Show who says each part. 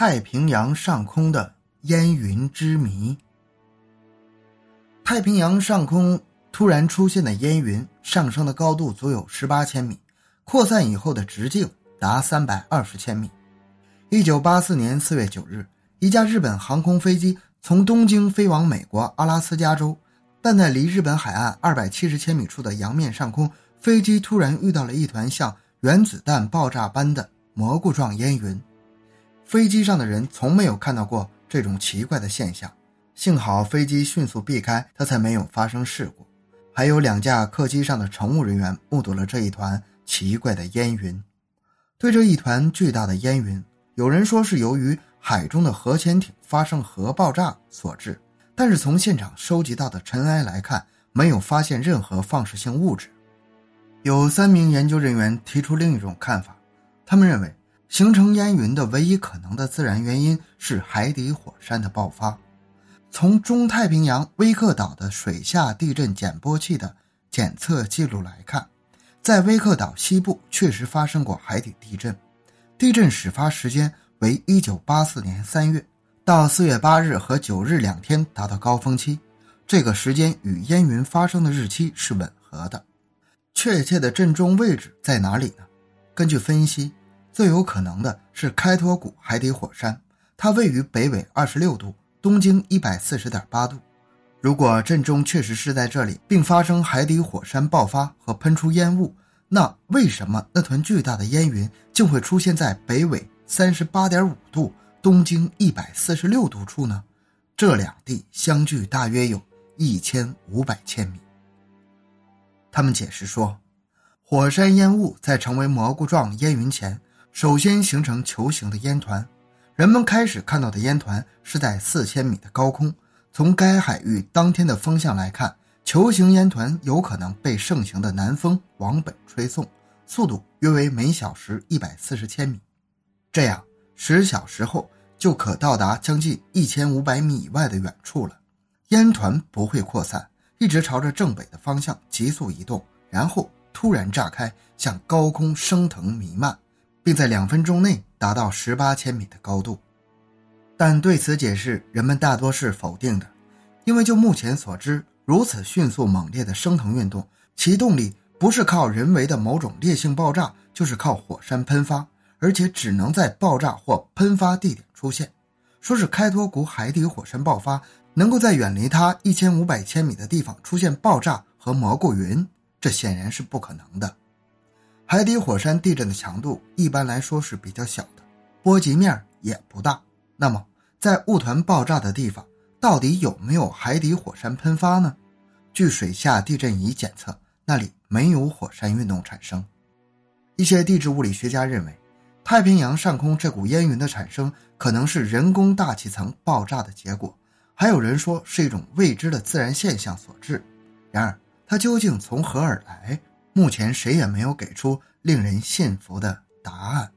Speaker 1: 太平洋上空的烟云之谜。太平洋上空突然出现的烟云，上升的高度足有十八千米，扩散以后的直径达三百二十千米。一九八四年四月九日，一架日本航空飞机从东京飞往美国阿拉斯加州，但在离日本海岸二百七十千米处的洋面上空，飞机突然遇到了一团像原子弹爆炸般的蘑菇状烟云。飞机上的人从没有看到过这种奇怪的现象，幸好飞机迅速避开，它才没有发生事故。还有两架客机上的乘务人员目睹了这一团奇怪的烟云。对这一团巨大的烟云，有人说是由于海中的核潜艇发生核爆炸所致，但是从现场收集到的尘埃来看，没有发现任何放射性物质。有三名研究人员提出另一种看法，他们认为。形成烟云的唯一可能的自然原因是海底火山的爆发。从中太平洋威克岛的水下地震检波器的检测记录来看，在威克岛西部确实发生过海底地震。地震始发时间为1984年3月，到4月8日和9日两天达到高峰期，这个时间与烟云发生的日期是吻合的。确切的震中位置在哪里呢？根据分析。最有可能的是开托谷海底火山，它位于北纬二十六度，东经一百四十点八度。如果震中确实是在这里，并发生海底火山爆发和喷出烟雾，那为什么那团巨大的烟云竟会出现在北纬三十八点五度，东经一百四十六度处呢？这两地相距大约有一千五百千米。他们解释说，火山烟雾在成为蘑菇状烟云前。首先形成球形的烟团，人们开始看到的烟团是在四千米的高空。从该海域当天的风向来看，球形烟团有可能被盛行的南风往北吹送，速度约为每小时一百四十千米。这样十小时后就可到达将近一千五百米以外的远处了。烟团不会扩散，一直朝着正北的方向急速移动，然后突然炸开，向高空升腾弥漫。并在两分钟内达到十八千米的高度，但对此解释人们大多是否定的，因为就目前所知，如此迅速猛烈的升腾运动，其动力不是靠人为的某种烈性爆炸，就是靠火山喷发，而且只能在爆炸或喷发地点出现。说是开托谷海底火山爆发，能够在远离它一千五百千米的地方出现爆炸和蘑菇云，这显然是不可能的。海底火山地震的强度一般来说是比较小的，波及面也不大。那么，在雾团爆炸的地方，到底有没有海底火山喷发呢？据水下地震仪检测，那里没有火山运动产生。一些地质物理学家认为，太平洋上空这股烟云的产生可能是人工大气层爆炸的结果，还有人说是一种未知的自然现象所致。然而，它究竟从何而来？目前谁也没有给出令人信服的答案。